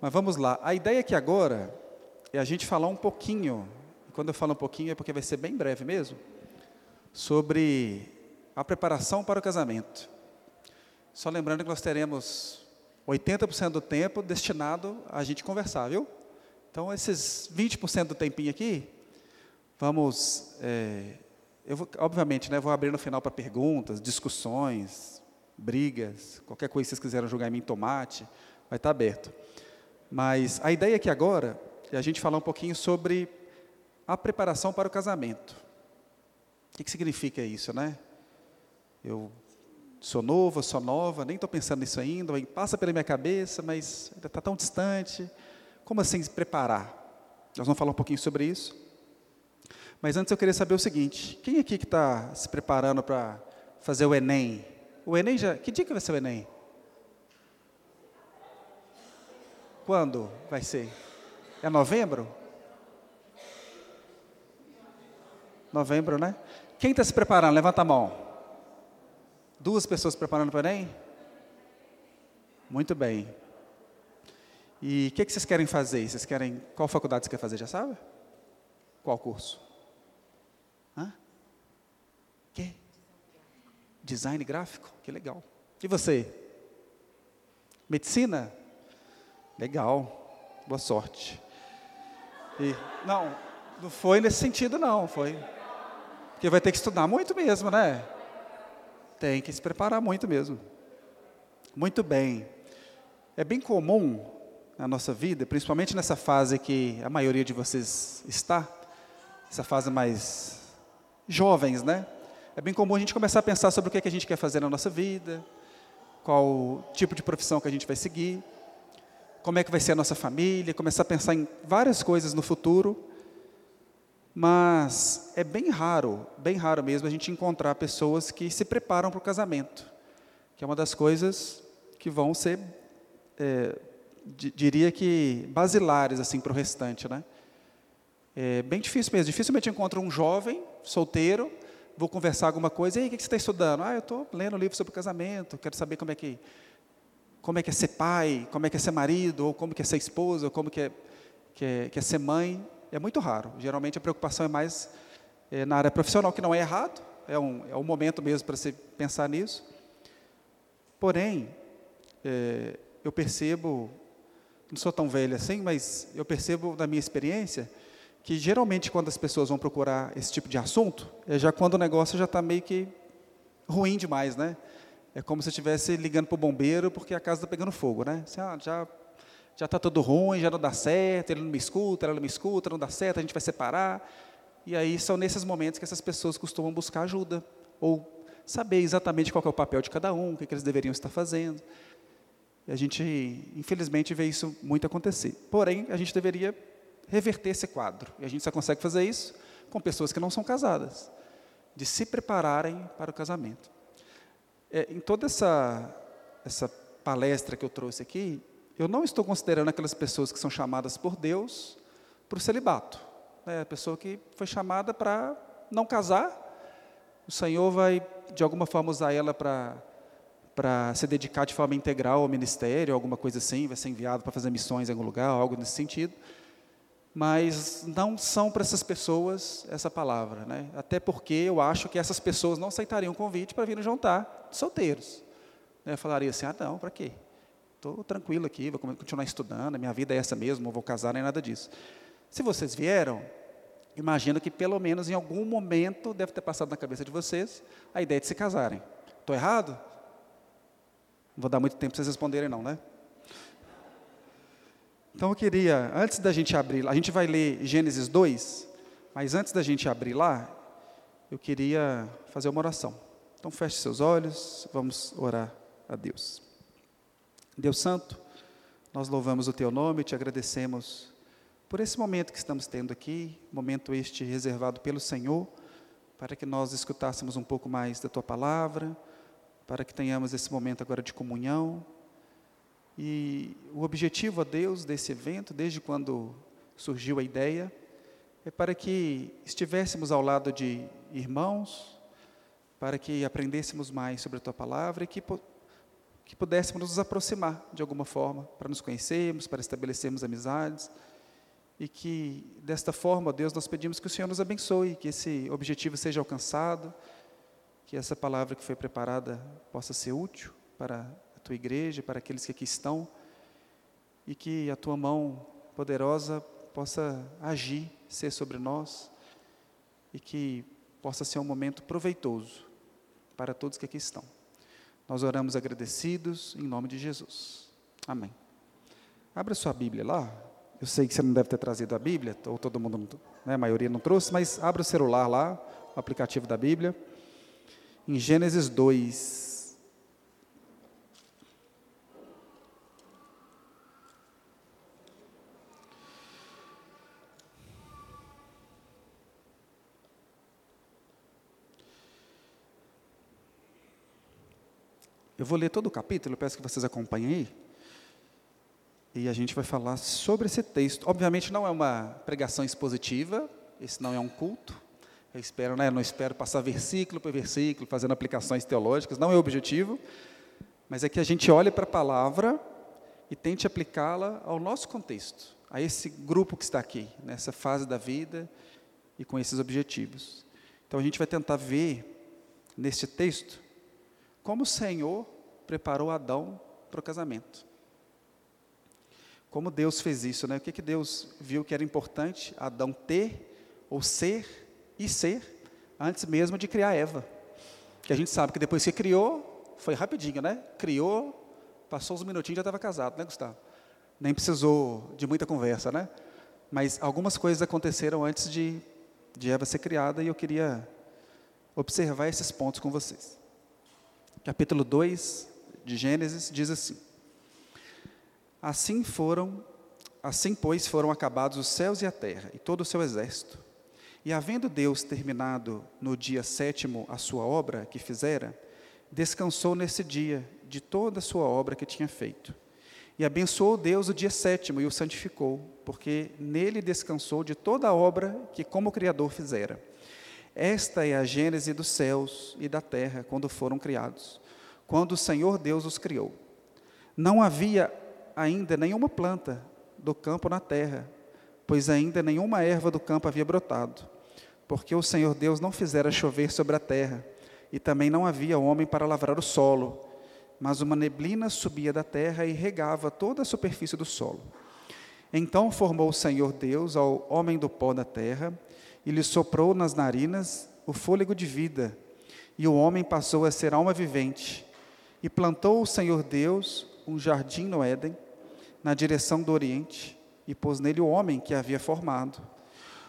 Mas vamos lá. A ideia aqui agora é a gente falar um pouquinho, quando eu falo um pouquinho é porque vai ser bem breve mesmo, sobre a preparação para o casamento. Só lembrando que nós teremos 80% do tempo destinado a gente conversar, viu? Então, esses 20% do tempinho aqui, vamos. É, eu vou, obviamente, né, vou abrir no final para perguntas, discussões, brigas, qualquer coisa que vocês quiserem jogar em mim, tomate, vai estar aberto. Mas a ideia aqui agora é a gente falar um pouquinho sobre a preparação para o casamento. O que, que significa isso, né? Eu sou novo, sou nova, nem estou pensando nisso ainda, passa pela minha cabeça, mas ainda está tão distante. Como assim se preparar? Nós vamos falar um pouquinho sobre isso. Mas antes eu queria saber o seguinte: quem aqui que está se preparando para fazer o Enem? O Enem já. Que dia que vai ser o Enem? Quando vai ser? É novembro? Novembro, né? Quem está se preparando? Levanta a mão. Duas pessoas preparando para Enem? Muito bem. E o que, que, vocês querem fazer? Vocês querem. Qual faculdade você quer fazer? Já sabe? Qual curso? Hã? Que? Design gráfico? Que legal. E você? Medicina? Legal, boa sorte. E, não, não foi nesse sentido, não. Foi. Porque vai ter que estudar muito mesmo, né? Tem que se preparar muito mesmo. Muito bem. É bem comum na nossa vida, principalmente nessa fase que a maioria de vocês está, essa fase mais jovens, né? É bem comum a gente começar a pensar sobre o que, é que a gente quer fazer na nossa vida, qual tipo de profissão que a gente vai seguir como é que vai ser a nossa família, começar a pensar em várias coisas no futuro. Mas é bem raro, bem raro mesmo, a gente encontrar pessoas que se preparam para o casamento, que é uma das coisas que vão ser, é, diria que, basilares assim para o restante, né? É bem difícil mesmo. Dificilmente encontro um jovem, solteiro, vou conversar alguma coisa, e aí, o que você está estudando? Ah, eu estou lendo um livro sobre casamento, quero saber como é que como é que é ser pai, como é que é ser marido, ou como que é ser esposa, ou como que é, que é, que é ser mãe, é muito raro. Geralmente a preocupação é mais é, na área profissional, que não é errado, é um, é um momento mesmo para se pensar nisso. Porém, é, eu percebo, não sou tão velho assim, mas eu percebo na minha experiência que geralmente quando as pessoas vão procurar esse tipo de assunto, é já quando o negócio já está meio que ruim demais, né? É como se estivesse ligando para o bombeiro porque a casa está pegando fogo, né? Assim, ah, já já está tudo ruim, já não dá certo, ele não me escuta, ela não me escuta, não dá certo, a gente vai separar. E aí são nesses momentos que essas pessoas costumam buscar ajuda ou saber exatamente qual é o papel de cada um, o que, que eles deveriam estar fazendo. E a gente, infelizmente, vê isso muito acontecer. Porém, a gente deveria reverter esse quadro. E a gente só consegue fazer isso com pessoas que não são casadas, de se prepararem para o casamento. É, em toda essa, essa palestra que eu trouxe aqui, eu não estou considerando aquelas pessoas que são chamadas por Deus para o celibato. Né? A pessoa que foi chamada para não casar, o Senhor vai, de alguma forma, usar ela para para se dedicar de forma integral ao ministério, alguma coisa assim, vai ser enviado para fazer missões em algum lugar, algo nesse sentido. Mas não são para essas pessoas essa palavra, né? Até porque eu acho que essas pessoas não aceitariam o convite para vir jantar solteiros. Né, falaria assim, ah não, para quê? Estou tranquilo aqui, vou continuar estudando, minha vida é essa mesmo, não vou casar nem nada disso. Se vocês vieram, imagino que pelo menos em algum momento deve ter passado na cabeça de vocês a ideia de se casarem. Estou errado? Não vou dar muito tempo para vocês responderem não, né? Então eu queria, antes da gente abrir, a gente vai ler Gênesis 2, mas antes da gente abrir lá, eu queria fazer uma oração. Então feche seus olhos, vamos orar a Deus. Deus Santo, nós louvamos o Teu nome e te agradecemos por esse momento que estamos tendo aqui, momento este reservado pelo Senhor, para que nós escutássemos um pouco mais da Tua palavra, para que tenhamos esse momento agora de comunhão. E o objetivo, a Deus, desse evento, desde quando surgiu a ideia, é para que estivéssemos ao lado de irmãos, para que aprendêssemos mais sobre a tua palavra e que, que pudéssemos nos aproximar de alguma forma, para nos conhecermos, para estabelecermos amizades, e que desta forma, Deus, nós pedimos que o Senhor nos abençoe, que esse objetivo seja alcançado, que essa palavra que foi preparada possa ser útil para tua igreja, para aqueles que aqui estão, e que a tua mão poderosa possa agir, ser sobre nós, e que possa ser um momento proveitoso para todos que aqui estão. Nós oramos agradecidos em nome de Jesus. Amém. Abra sua Bíblia lá. Eu sei que você não deve ter trazido a Bíblia, ou todo mundo, né, a maioria não trouxe, mas abra o celular lá, o aplicativo da Bíblia. Em Gênesis 2. Eu vou ler todo o capítulo, peço que vocês acompanhem aí. E a gente vai falar sobre esse texto. Obviamente não é uma pregação expositiva, esse não é um culto. Eu espero, né, não espero passar versículo por versículo, fazendo aplicações teológicas, não é o objetivo, mas é que a gente olhe para a palavra e tente aplicá-la ao nosso contexto, a esse grupo que está aqui, nessa fase da vida e com esses objetivos. Então a gente vai tentar ver neste texto como o Senhor preparou Adão para o casamento. Como Deus fez isso, né? O que, que Deus viu que era importante Adão ter, ou ser e ser, antes mesmo de criar Eva. Que a gente sabe que depois que criou, foi rapidinho, né? Criou, passou uns minutinhos e já estava casado, né, Gustavo? Nem precisou de muita conversa, né? Mas algumas coisas aconteceram antes de, de Eva ser criada e eu queria observar esses pontos com vocês capítulo 2 de Gênesis, diz assim: Assim foram, assim pois foram acabados os céus e a terra e todo o seu exército. E havendo Deus terminado no dia sétimo a sua obra que fizera, descansou nesse dia de toda a sua obra que tinha feito. E abençoou Deus o dia sétimo e o santificou, porque nele descansou de toda a obra que como Criador fizera. Esta é a gênese dos céus e da terra quando foram criados, quando o Senhor Deus os criou. Não havia ainda nenhuma planta do campo na terra, pois ainda nenhuma erva do campo havia brotado, porque o Senhor Deus não fizera chover sobre a terra, e também não havia homem para lavrar o solo, mas uma neblina subia da terra e regava toda a superfície do solo. Então formou o Senhor Deus ao homem do pó da terra, e lhe soprou nas narinas o fôlego de vida, e o homem passou a ser alma vivente. E plantou o Senhor Deus um jardim no Éden, na direção do Oriente, e pôs nele o homem que havia formado.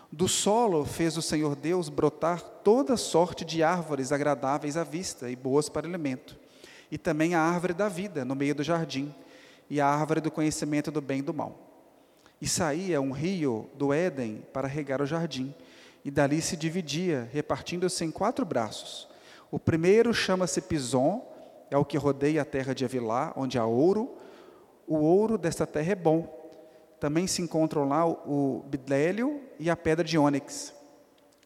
Do solo fez o Senhor Deus brotar toda sorte de árvores agradáveis à vista e boas para alimento, e também a árvore da vida no meio do jardim, e a árvore do conhecimento do bem e do mal. E saía um rio do Éden para regar o jardim, e dali se dividia, repartindo-se em quatro braços. O primeiro chama-se Pison, é o que rodeia a terra de Avilá, onde há ouro. O ouro desta terra é bom. Também se encontram lá o bidélio e a pedra de ônix.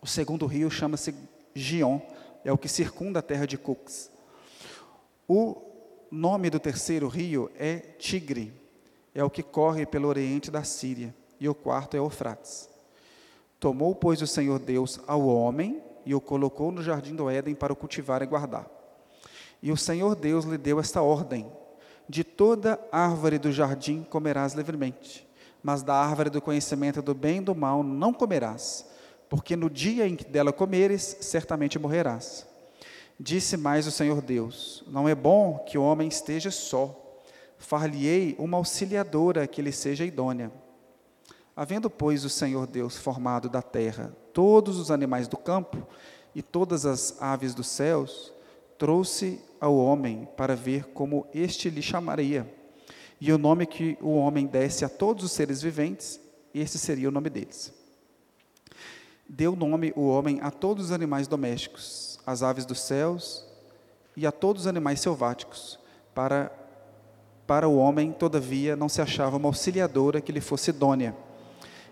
O segundo rio chama-se Gion, é o que circunda a terra de Cux. O nome do terceiro rio é Tigre, é o que corre pelo oriente da Síria. E o quarto é Eufrates. Tomou, pois, o Senhor Deus ao homem e o colocou no jardim do Éden para o cultivar e guardar. E o Senhor Deus lhe deu esta ordem: De toda árvore do jardim comerás livremente, mas da árvore do conhecimento do bem e do mal não comerás, porque no dia em que dela comeres, certamente morrerás. Disse mais o Senhor Deus: Não é bom que o homem esteja só. Far-lhe-ei uma auxiliadora que lhe seja idônea. Havendo, pois, o Senhor Deus formado da terra todos os animais do campo e todas as aves dos céus, trouxe ao homem para ver como este lhe chamaria. E o nome que o homem desse a todos os seres viventes, esse seria o nome deles. Deu nome o homem a todos os animais domésticos, às aves dos céus e a todos os animais selváticos, para para o homem, todavia, não se achava uma auxiliadora que lhe fosse idônea.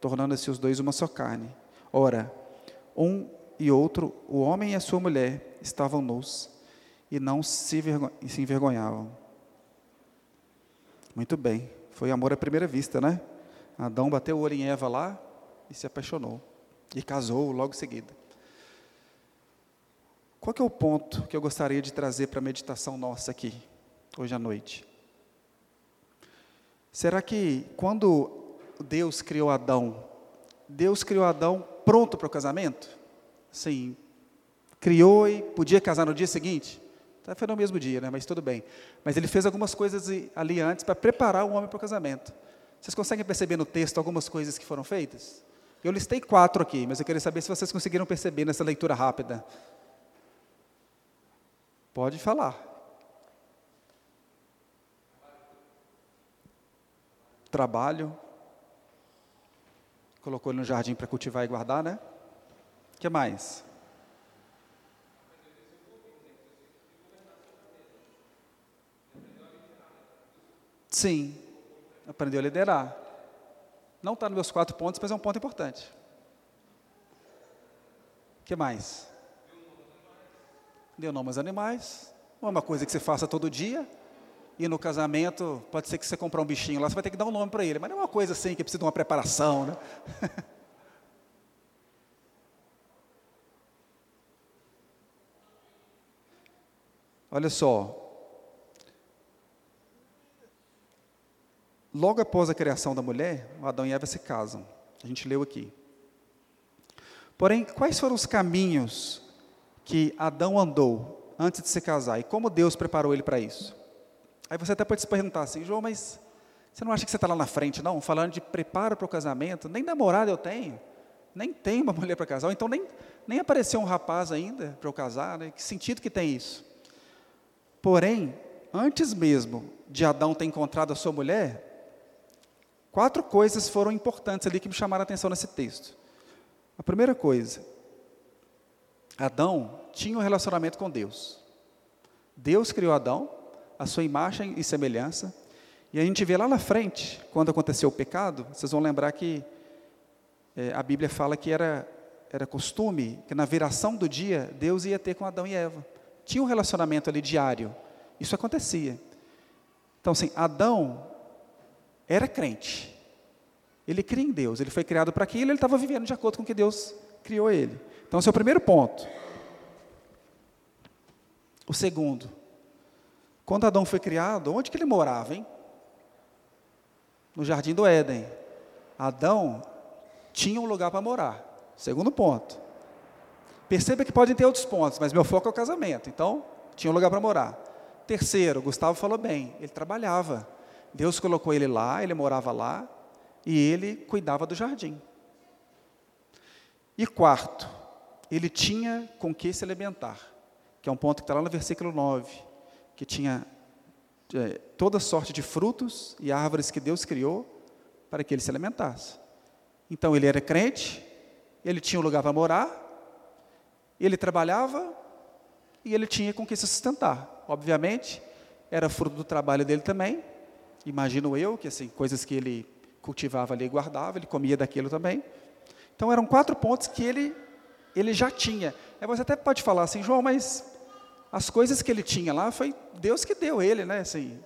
tornando-se os dois uma só carne. Ora, um e outro, o homem e a sua mulher, estavam nus e não se, se envergonhavam. Muito bem. Foi amor à primeira vista, né? Adão bateu o olho em Eva lá e se apaixonou. E casou logo em seguida. Qual é o ponto que eu gostaria de trazer para a meditação nossa aqui, hoje à noite? Será que quando Deus criou Adão, Deus criou Adão pronto para o casamento? Sim. Criou e podia casar no dia seguinte? Tá, foi no mesmo dia, né? mas tudo bem. Mas ele fez algumas coisas ali antes para preparar o homem para o casamento. Vocês conseguem perceber no texto algumas coisas que foram feitas? Eu listei quatro aqui, mas eu queria saber se vocês conseguiram perceber nessa leitura rápida. Pode falar. Trabalho. Colocou ele no jardim para cultivar e guardar, né? O que mais? Sim, aprendeu a liderar. Não está nos meus quatro pontos, mas é um ponto importante. O que mais? Deu nome aos animais. Não é uma coisa que você faça todo dia. E no casamento, pode ser que você comprar um bichinho lá, você vai ter que dar um nome para ele. Mas não é uma coisa assim que precisa de uma preparação, né? Olha só, Logo após a criação da mulher, Adão e Eva se casam. A gente leu aqui. Porém, quais foram os caminhos que Adão andou antes de se casar e como Deus preparou ele para isso? Aí você até pode se perguntar assim, João, mas você não acha que você está lá na frente, não? Falando de preparo para o casamento, nem namorada eu tenho, nem tenho uma mulher para casar, então nem, nem apareceu um rapaz ainda para eu casar, né? que sentido que tem isso? Porém, antes mesmo de Adão ter encontrado a sua mulher, Quatro coisas foram importantes ali que me chamaram a atenção nesse texto. A primeira coisa, Adão tinha um relacionamento com Deus. Deus criou Adão, a sua imagem e semelhança, e a gente vê lá na frente, quando aconteceu o pecado, vocês vão lembrar que é, a Bíblia fala que era, era costume, que na viração do dia, Deus ia ter com Adão e Eva. Tinha um relacionamento ali diário, isso acontecia. Então, assim, Adão era crente. Ele cria em Deus, ele foi criado para aquilo, ele estava vivendo de acordo com o que Deus criou ele. Então, esse é o primeiro ponto. O segundo, quando Adão foi criado, onde que ele morava, hein? No jardim do Éden. Adão tinha um lugar para morar. Segundo ponto. Perceba que podem ter outros pontos, mas meu foco é o casamento. Então, tinha um lugar para morar. Terceiro, Gustavo falou bem, ele trabalhava. Deus colocou ele lá, ele morava lá, e ele cuidava do jardim. E quarto, ele tinha com que se alimentar, que é um ponto que está lá no versículo 9, que tinha é, toda sorte de frutos e árvores que Deus criou para que ele se alimentasse. Então ele era crente, ele tinha um lugar para morar, ele trabalhava e ele tinha com que se sustentar. Obviamente, era fruto do trabalho dele também, imagino eu, que assim, coisas que ele cultivava ali e guardava, ele comia daquilo também. Então eram quatro pontos que ele, ele já tinha. Aí você até pode falar assim, João, mas as coisas que ele tinha lá foi Deus que deu ele, né? Assim,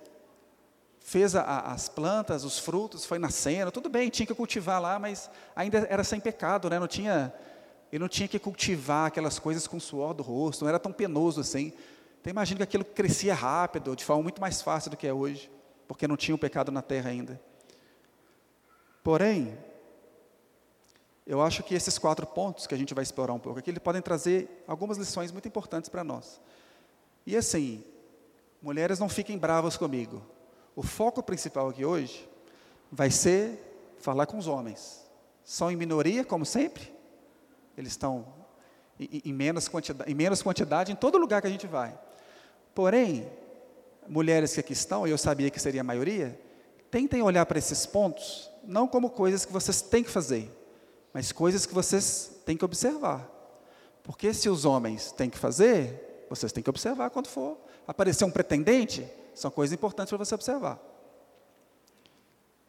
fez a, as plantas, os frutos, foi nascendo, tudo bem, tinha que cultivar lá, mas ainda era sem pecado, né? Não tinha, ele não tinha que cultivar aquelas coisas com suor do rosto, não era tão penoso assim. Então imagina que aquilo crescia rápido, de forma muito mais fácil do que é hoje porque não tinha o pecado na terra ainda. Porém, eu acho que esses quatro pontos que a gente vai explorar um pouco aqui, eles podem trazer algumas lições muito importantes para nós. E assim, mulheres não fiquem bravas comigo. O foco principal aqui hoje vai ser falar com os homens. São em minoria, como sempre. Eles estão em, menos, quantidade, em menos quantidade em todo lugar que a gente vai. Porém, mulheres que aqui estão, e eu sabia que seria a maioria, tentem olhar para esses pontos não como coisas que vocês têm que fazer, mas coisas que vocês têm que observar. Porque se os homens têm que fazer, vocês têm que observar quando for aparecer um pretendente, são coisas importantes para você observar.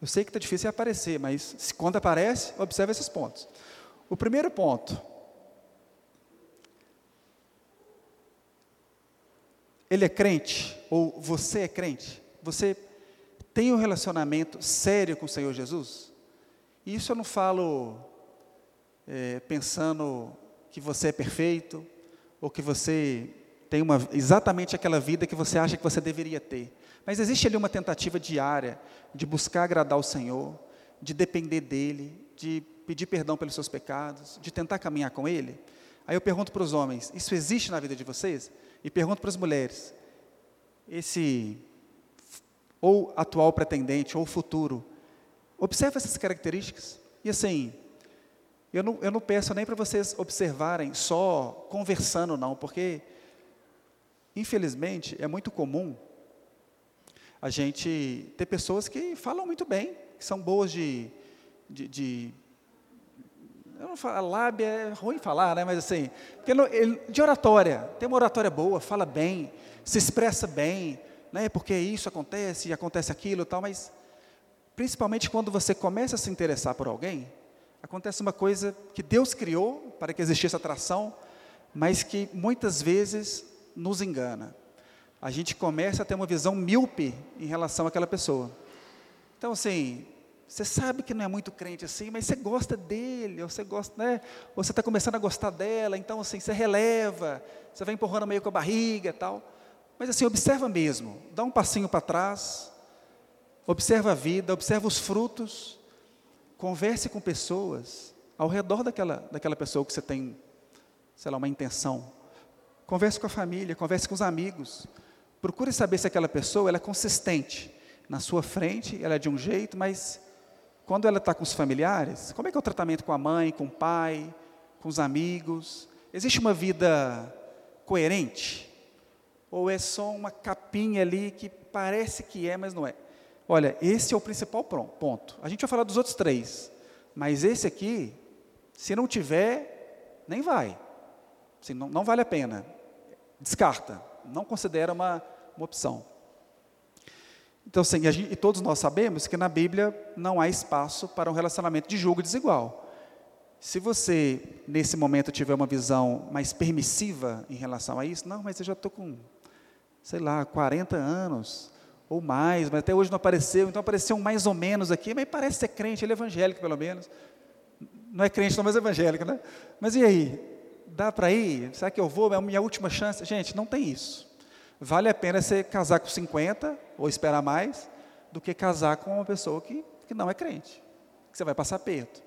Eu sei que está difícil aparecer, mas quando aparece, observe esses pontos. O primeiro ponto, ele é crente, ou você é crente? Você tem um relacionamento sério com o Senhor Jesus? E isso eu não falo é, pensando que você é perfeito, ou que você tem uma, exatamente aquela vida que você acha que você deveria ter. Mas existe ali uma tentativa diária de buscar agradar o Senhor, de depender dEle, de pedir perdão pelos seus pecados, de tentar caminhar com Ele. Aí eu pergunto para os homens: isso existe na vida de vocês? E pergunto para as mulheres: esse ou atual pretendente, ou futuro. Observe essas características. E assim, eu não, eu não peço nem para vocês observarem só conversando, não, porque, infelizmente, é muito comum a gente ter pessoas que falam muito bem, que são boas de. de, de eu não falo, lábia é ruim falar, né? mas assim, de oratória, tem uma oratória boa, fala bem, se expressa bem, né, porque isso acontece acontece aquilo e tal, mas principalmente quando você começa a se interessar por alguém, acontece uma coisa que Deus criou para que existisse atração, mas que muitas vezes nos engana. A gente começa a ter uma visão míope em relação àquela pessoa. Então, assim, você sabe que não é muito crente assim, mas você gosta dele, ou você gosta, né? Ou você está começando a gostar dela, então assim, você releva, você vai empurrando meio com a barriga e tal. Mas assim, observa mesmo, dá um passinho para trás, observa a vida, observa os frutos, converse com pessoas ao redor daquela, daquela pessoa que você tem, sei lá, uma intenção. Converse com a família, converse com os amigos. Procure saber se aquela pessoa ela é consistente. Na sua frente, ela é de um jeito, mas quando ela está com os familiares, como é que é o tratamento com a mãe, com o pai, com os amigos? Existe uma vida coerente? Ou é só uma capinha ali que parece que é, mas não é? Olha, esse é o principal ponto. A gente vai falar dos outros três, mas esse aqui, se não tiver, nem vai. Assim, não, não vale a pena. Descarta. Não considera uma, uma opção. Então, assim, gente, e todos nós sabemos que na Bíblia não há espaço para um relacionamento de julgo desigual. Se você, nesse momento, tiver uma visão mais permissiva em relação a isso, não, mas eu já estou com sei lá, 40 anos ou mais, mas até hoje não apareceu, então apareceu um mais ou menos aqui, mas parece ser crente, ele é evangélico pelo menos. Não é crente, não, mas é evangélico, né? Mas e aí? Dá para ir? Será que eu vou? É a minha última chance? Gente, não tem isso. Vale a pena você casar com 50 ou esperar mais do que casar com uma pessoa que, que não é crente, que você vai passar perto.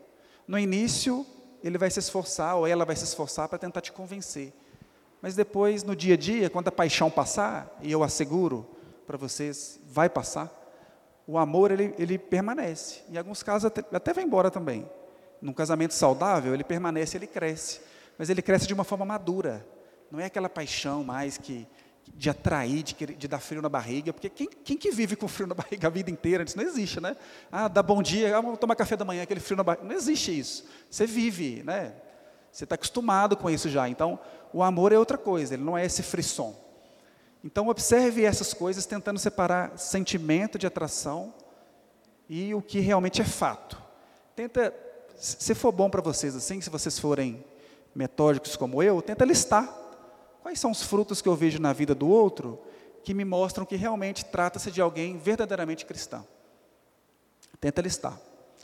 No início, ele vai se esforçar ou ela vai se esforçar para tentar te convencer. Mas depois, no dia a dia, quando a paixão passar, e eu asseguro para vocês, vai passar, o amor ele, ele permanece. Em alguns casos até, até vai embora também. Num casamento saudável, ele permanece, ele cresce. Mas ele cresce de uma forma madura. Não é aquela paixão mais que de atrair, de, de dar frio na barriga, porque quem, quem, que vive com frio na barriga a vida inteira? Isso não existe, né? Ah, dá bom dia, ah, vamos tomar café da manhã, aquele frio na barriga. Não existe isso. Você vive, né? Você está acostumado com isso já. Então, o amor é outra coisa, ele não é esse frisson. Então, observe essas coisas tentando separar sentimento de atração e o que realmente é fato. Tenta, se for bom para vocês assim, se vocês forem metódicos como eu, tenta listar quais são os frutos que eu vejo na vida do outro que me mostram que realmente trata-se de alguém verdadeiramente cristão. Tenta listar.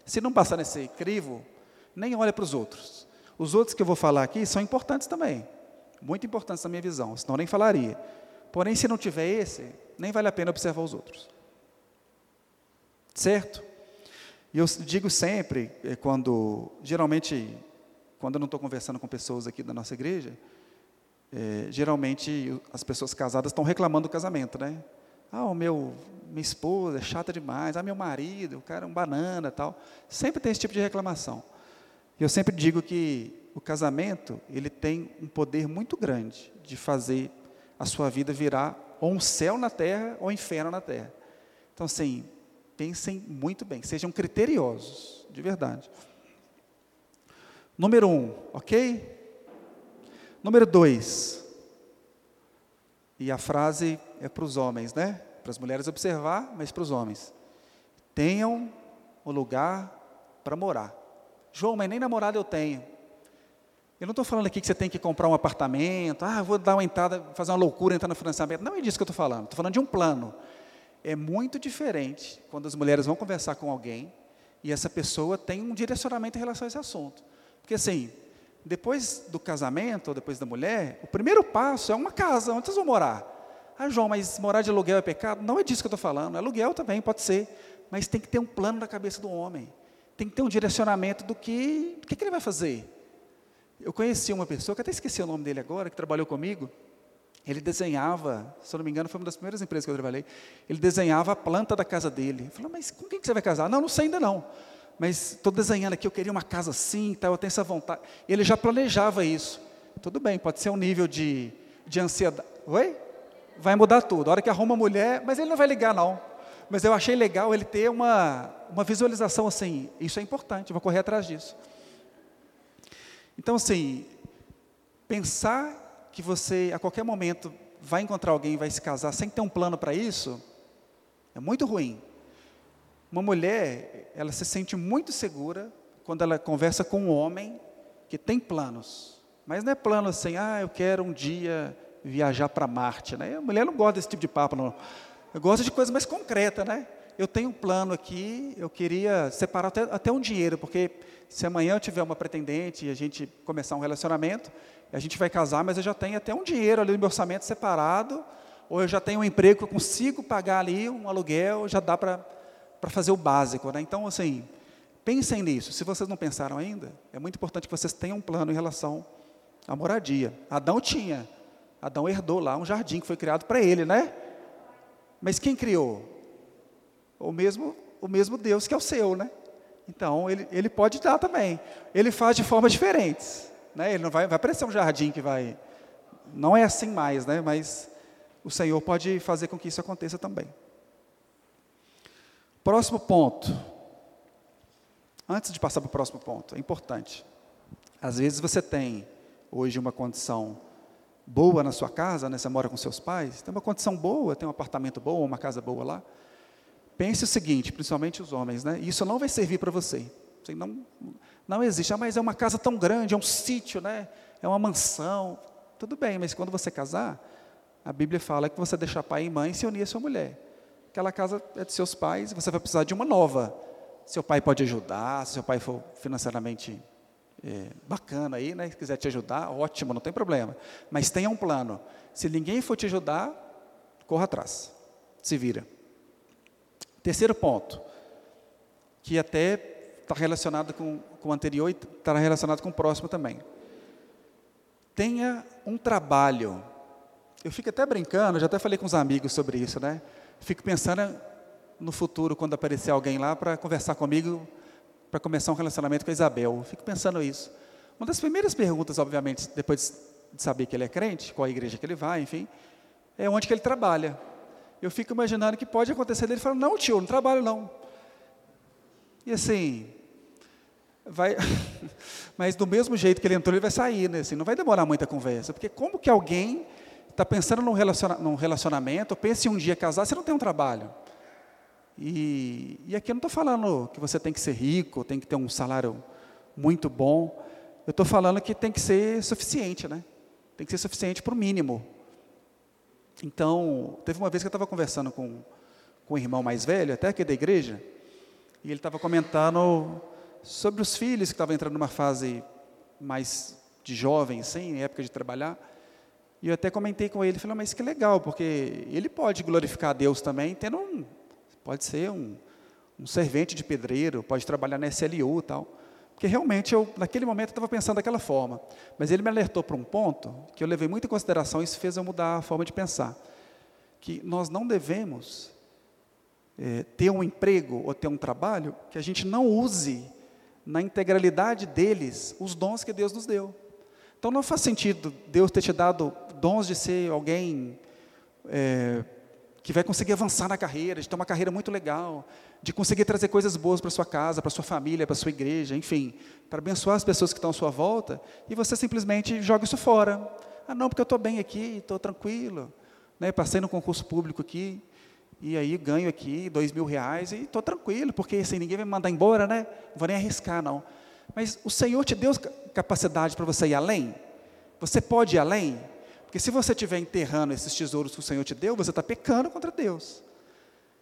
Se não passar nesse crivo, nem olha para os outros. Os outros que eu vou falar aqui são importantes também, muito importantes na minha visão, senão nem falaria. Porém, se não tiver esse, nem vale a pena observar os outros. Certo? E eu digo sempre, é, quando, geralmente, quando eu não estou conversando com pessoas aqui da nossa igreja, é, geralmente as pessoas casadas estão reclamando do casamento, né? Ah, o meu, minha esposa é chata demais, ah, meu marido, o cara é um banana tal. Sempre tem esse tipo de reclamação. Eu sempre digo que o casamento, ele tem um poder muito grande de fazer a sua vida virar ou um céu na terra ou um inferno na terra. Então, assim, pensem muito bem, sejam criteriosos, de verdade. Número um, ok? Número dois, e a frase é para os homens, né? Para as mulheres observar, mas para os homens. Tenham um lugar para morar. João, mas nem namorado eu tenho. Eu não estou falando aqui que você tem que comprar um apartamento, ah, vou dar uma entrada, fazer uma loucura, entrar no financiamento. Não é disso que eu estou falando. Estou falando de um plano. É muito diferente quando as mulheres vão conversar com alguém e essa pessoa tem um direcionamento em relação a esse assunto. Porque assim, depois do casamento, ou depois da mulher, o primeiro passo é uma casa, onde vocês vão morar? Ah, João, mas morar de aluguel é pecado? Não é disso que eu estou falando. Aluguel também pode ser, mas tem que ter um plano na cabeça do homem. Tem que ter um direcionamento do que, do que, que ele vai fazer. Eu conheci uma pessoa, que até esqueci o nome dele agora, que trabalhou comigo. Ele desenhava, se eu não me engano, foi uma das primeiras empresas que eu trabalhei. Ele desenhava a planta da casa dele. Eu falei, mas com quem que você vai casar? Não, não sei ainda não. Mas estou desenhando aqui, eu queria uma casa assim, tal, eu tenho essa vontade. Ele já planejava isso. Tudo bem, pode ser um nível de, de ansiedade. Oi? Vai mudar tudo. A hora que arruma a mulher, mas ele não vai ligar, não. Mas eu achei legal ele ter uma, uma visualização assim. Isso é importante, vou correr atrás disso. Então, assim, pensar que você a qualquer momento vai encontrar alguém e vai se casar sem ter um plano para isso, é muito ruim. Uma mulher, ela se sente muito segura quando ela conversa com um homem que tem planos. Mas não é plano assim, ah, eu quero um dia viajar para Marte. Né? A mulher não gosta desse tipo de papo, não. Eu gosto de coisa mais concreta, né? Eu tenho um plano aqui, eu queria separar até, até um dinheiro, porque se amanhã eu tiver uma pretendente e a gente começar um relacionamento, a gente vai casar, mas eu já tenho até um dinheiro ali no meu orçamento separado, ou eu já tenho um emprego que eu consigo pagar ali um aluguel, já dá para fazer o básico. Né? Então, assim, pensem nisso. Se vocês não pensaram ainda, é muito importante que vocês tenham um plano em relação à moradia. Adão tinha. Adão herdou lá um jardim que foi criado para ele, né? Mas quem criou? O mesmo, o mesmo Deus que é o seu, né? Então, ele, ele pode dar também. Ele faz de formas diferentes. Né? Ele não vai, vai parecer um jardim que vai. Não é assim mais, né? mas o Senhor pode fazer com que isso aconteça também. Próximo ponto. Antes de passar para o próximo ponto, é importante. Às vezes você tem hoje uma condição boa na sua casa, né? você mora com seus pais, tem uma condição boa, tem um apartamento bom, uma casa boa lá. Pense o seguinte, principalmente os homens, né? Isso não vai servir para você. Assim, não, não existe. Ah, mas é uma casa tão grande, é um sítio, né? É uma mansão. Tudo bem, mas quando você casar, a Bíblia fala que você deixar pai e mãe e se unir à sua mulher. Aquela casa é de seus pais, você vai precisar de uma nova. Seu pai pode ajudar, se seu pai for financeiramente é, bacana aí, né? Se quiser te ajudar, ótimo, não tem problema. Mas tenha um plano. Se ninguém for te ajudar, corra atrás. Se vira. Terceiro ponto, que até está relacionado com, com o anterior e está relacionado com o próximo também. Tenha um trabalho. Eu fico até brincando, já até falei com os amigos sobre isso, né? Fico pensando no futuro, quando aparecer alguém lá para conversar comigo, para começar um relacionamento com a Isabel. Fico pensando isso. Uma das primeiras perguntas, obviamente, depois de saber que ele é crente, qual a igreja que ele vai, enfim, é onde que ele trabalha eu fico imaginando que pode acontecer dele falar, não tio, não trabalho não. E assim, vai, mas do mesmo jeito que ele entrou, ele vai sair, né? Assim, não vai demorar muita conversa, porque como que alguém está pensando num, relaciona, num relacionamento, pensa em um dia casar, você não tem um trabalho. E, e aqui eu não estou falando que você tem que ser rico, tem que ter um salário muito bom, eu estou falando que tem que ser suficiente, né? Tem que ser suficiente para o mínimo. Então, teve uma vez que eu estava conversando com, com um irmão mais velho, até aqui da igreja, e ele estava comentando sobre os filhos que estavam entrando numa fase mais de jovem, assim, época de trabalhar. E eu até comentei com ele, falei, mas que legal, porque ele pode glorificar a Deus também, tendo um, pode ser um, um servente de pedreiro, pode trabalhar na SLU e tal. Porque realmente eu, naquele momento, estava pensando daquela forma. Mas ele me alertou para um ponto que eu levei muito em consideração, e isso fez eu mudar a forma de pensar. Que nós não devemos é, ter um emprego ou ter um trabalho que a gente não use na integralidade deles os dons que Deus nos deu. Então não faz sentido Deus ter te dado dons de ser alguém é, que vai conseguir avançar na carreira, de ter uma carreira muito legal, de conseguir trazer coisas boas para sua casa, para sua família, para sua igreja, enfim, para abençoar as pessoas que estão à sua volta, e você simplesmente joga isso fora. Ah, não, porque eu estou bem aqui, estou tranquilo, né? Passei no concurso público aqui, e aí ganho aqui dois mil reais e estou tranquilo, porque assim, ninguém vai me mandar embora, né? Não vou nem arriscar, não. Mas o Senhor te deu capacidade para você ir além? Você pode ir além? Porque se você estiver enterrando esses tesouros que o Senhor te deu, você está pecando contra Deus.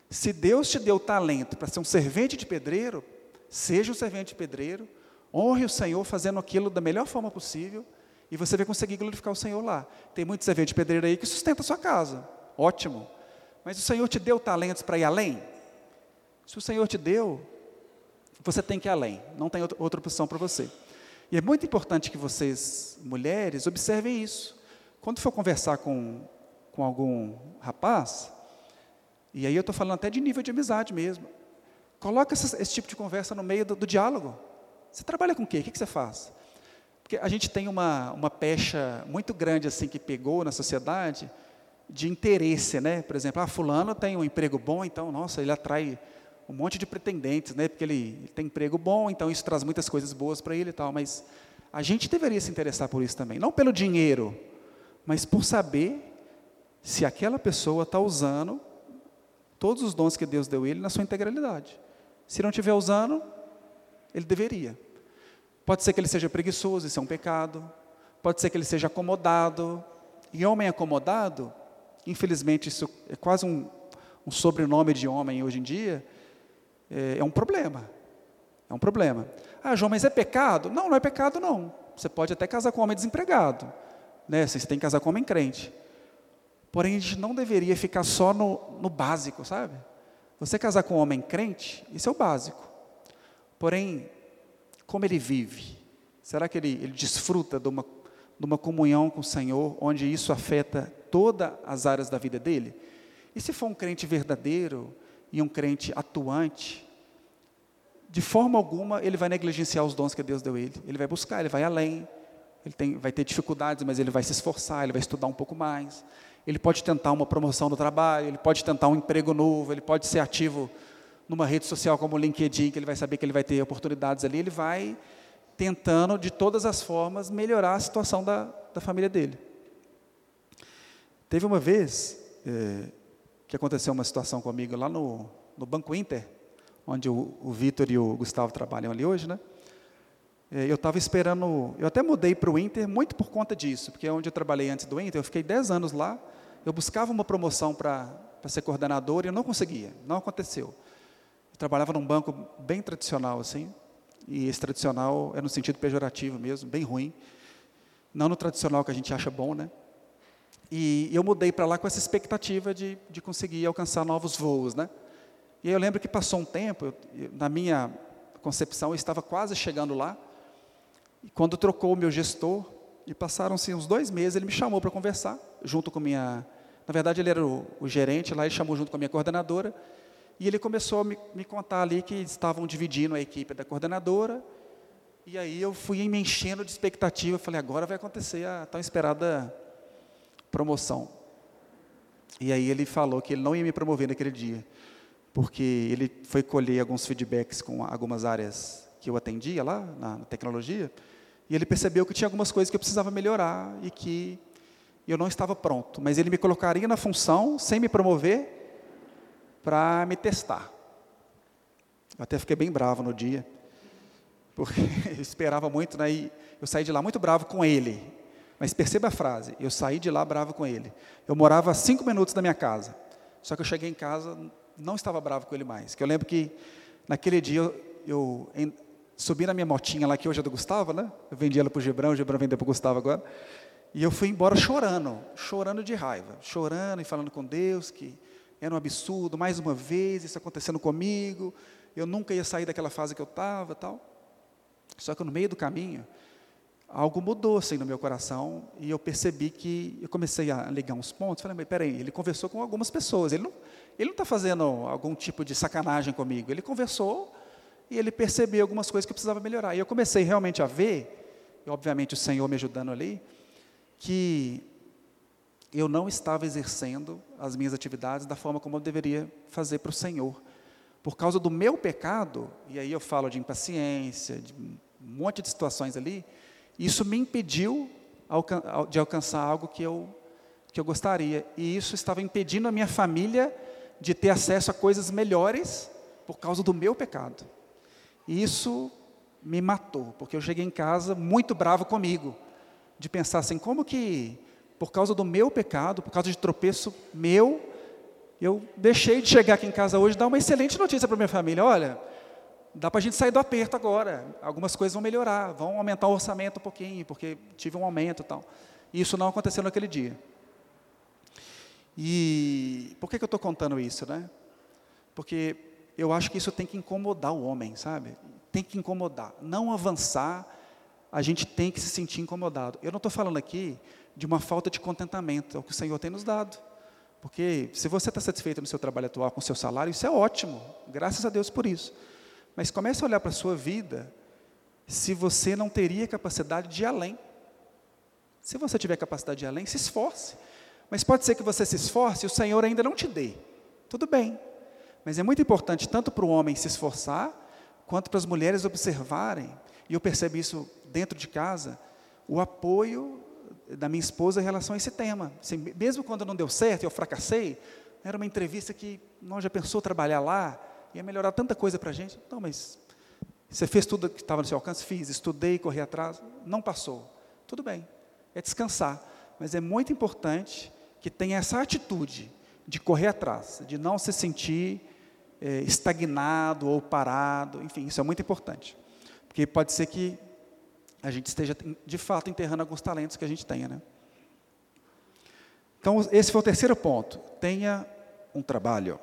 Se Deus te deu talento para ser um servente de pedreiro, seja um servente de pedreiro, honre o Senhor fazendo aquilo da melhor forma possível, e você vai conseguir glorificar o Senhor lá. Tem muitos serventes de pedreiro aí que sustenta a sua casa. Ótimo. Mas o Senhor te deu talentos para ir além? Se o Senhor te deu, você tem que ir além. Não tem outra opção para você. E é muito importante que vocês, mulheres, observem isso. Quando for conversar com, com algum rapaz, e aí eu estou falando até de nível de amizade mesmo, coloca esse, tipo de conversa no meio do, do, diálogo. Você trabalha com o quê? O que, que você faz? Porque a gente tem uma, uma pecha muito grande assim que pegou na sociedade de interesse, né? Por exemplo, ah, fulano tem um emprego bom, então, nossa, ele atrai um monte de pretendentes, né? Porque ele, ele tem emprego bom, então isso traz muitas coisas boas para ele e tal, mas a gente deveria se interessar por isso também, não pelo dinheiro, mas por saber se aquela pessoa está usando todos os dons que Deus deu ele na sua integralidade. Se não estiver usando, ele deveria. Pode ser que ele seja preguiçoso, isso é um pecado. Pode ser que ele seja acomodado. E homem acomodado, infelizmente isso é quase um, um sobrenome de homem hoje em dia, é, é um problema. É um problema. Ah, João, mas é pecado? Não, não é pecado não. Você pode até casar com um homem desempregado né? Você tem que casar com homem crente. Porém, a gente não deveria ficar só no, no básico, sabe? Você casar com um homem crente, isso é o básico. Porém, como ele vive? Será que ele, ele desfruta de uma, de uma comunhão com o Senhor, onde isso afeta todas as áreas da vida dele? E se for um crente verdadeiro e um crente atuante, de forma alguma ele vai negligenciar os dons que Deus deu a ele. Ele vai buscar, ele vai além, ele tem, vai ter dificuldades, mas ele vai se esforçar, ele vai estudar um pouco mais. Ele pode tentar uma promoção no trabalho, ele pode tentar um emprego novo, ele pode ser ativo numa rede social como o LinkedIn, que ele vai saber que ele vai ter oportunidades ali. Ele vai tentando, de todas as formas, melhorar a situação da, da família dele. Teve uma vez é, que aconteceu uma situação comigo lá no, no Banco Inter, onde o, o Vitor e o Gustavo trabalham ali hoje, né? É, eu estava esperando, eu até mudei para o Inter muito por conta disso, porque é onde eu trabalhei antes do Inter, eu fiquei 10 anos lá, eu buscava uma promoção para ser coordenador e eu não conseguia, não aconteceu. Eu trabalhava num banco bem tradicional, assim, e esse tradicional é no sentido pejorativo mesmo, bem ruim, não no tradicional que a gente acha bom, né? E eu mudei para lá com essa expectativa de, de conseguir alcançar novos voos, né? E eu lembro que passou um tempo, eu, na minha concepção, eu estava quase chegando lá, e quando trocou o meu gestor, e passaram-se uns dois meses, ele me chamou para conversar, junto com minha. Na verdade, ele era o, o, gerente lá, ele chamou junto com a minha coordenadora, e ele começou a me, me contar ali que estavam dividindo a equipe da coordenadora, e aí eu fui me enchendo de expectativa, falei, agora vai acontecer a tão esperada promoção. E aí ele falou que ele não ia me promover naquele dia, porque ele foi colher alguns feedbacks com algumas áreas que eu atendia lá na, na tecnologia, e ele percebeu que tinha algumas coisas que eu precisava melhorar e que eu não estava pronto. Mas ele me colocaria na função, sem me promover, para me testar. Eu até fiquei bem bravo no dia, porque eu esperava muito, né, e eu saí de lá muito bravo com ele. Mas perceba a frase, eu saí de lá bravo com ele. Eu morava a cinco minutos da minha casa, só que eu cheguei em casa, não estava bravo com ele mais. Que eu lembro que naquele dia eu, eu subi na minha motinha lá, que hoje é do Gustavo, né? Eu vendi ela para o Gebrão, o Gebrão vendeu para o Gustavo agora. E eu fui embora chorando, chorando de raiva, chorando e falando com Deus que era um absurdo, mais uma vez, isso acontecendo comigo, eu nunca ia sair daquela fase que eu estava tal. Só que no meio do caminho, algo mudou assim no meu coração e eu percebi que eu comecei a ligar uns pontos. Falei, mas peraí, ele conversou com algumas pessoas, ele não está fazendo algum tipo de sacanagem comigo, ele conversou e ele percebeu algumas coisas que eu precisava melhorar. E eu comecei realmente a ver, e obviamente o Senhor me ajudando ali, que eu não estava exercendo as minhas atividades da forma como eu deveria fazer para o Senhor. Por causa do meu pecado, e aí eu falo de impaciência, de um monte de situações ali, isso me impediu de alcançar algo que eu, que eu gostaria. E isso estava impedindo a minha família de ter acesso a coisas melhores por causa do meu pecado. E isso me matou, porque eu cheguei em casa muito bravo comigo, de pensar assim, como que por causa do meu pecado, por causa de tropeço meu, eu deixei de chegar aqui em casa hoje e dar uma excelente notícia para minha família. Olha, dá para a gente sair do aperto agora. Algumas coisas vão melhorar, vão aumentar o orçamento um pouquinho, porque tive um aumento e tal. E isso não aconteceu naquele dia. E por que, que eu estou contando isso, né? Porque eu acho que isso tem que incomodar o homem, sabe? Tem que incomodar. Não avançar, a gente tem que se sentir incomodado. Eu não estou falando aqui de uma falta de contentamento, é o que o Senhor tem nos dado. Porque se você está satisfeito no seu trabalho atual, com o seu salário, isso é ótimo, graças a Deus por isso. Mas comece a olhar para a sua vida, se você não teria capacidade de ir além. Se você tiver capacidade de ir além, se esforce. Mas pode ser que você se esforce e o Senhor ainda não te dê. Tudo bem. Mas é muito importante tanto para o homem se esforçar, quanto para as mulheres observarem, e eu percebo isso dentro de casa, o apoio da minha esposa em relação a esse tema. Assim, mesmo quando não deu certo, eu fracassei, era uma entrevista que nós já pensou trabalhar lá, ia melhorar tanta coisa para a gente. Não, mas você fez tudo que estava no seu alcance? Fiz, estudei, corri atrás, não passou. Tudo bem, é descansar. Mas é muito importante que tenha essa atitude de correr atrás, de não se sentir é, estagnado ou parado, enfim, isso é muito importante. Porque pode ser que a gente esteja, de fato, enterrando alguns talentos que a gente tenha. Né? Então, esse foi o terceiro ponto. Tenha um trabalho.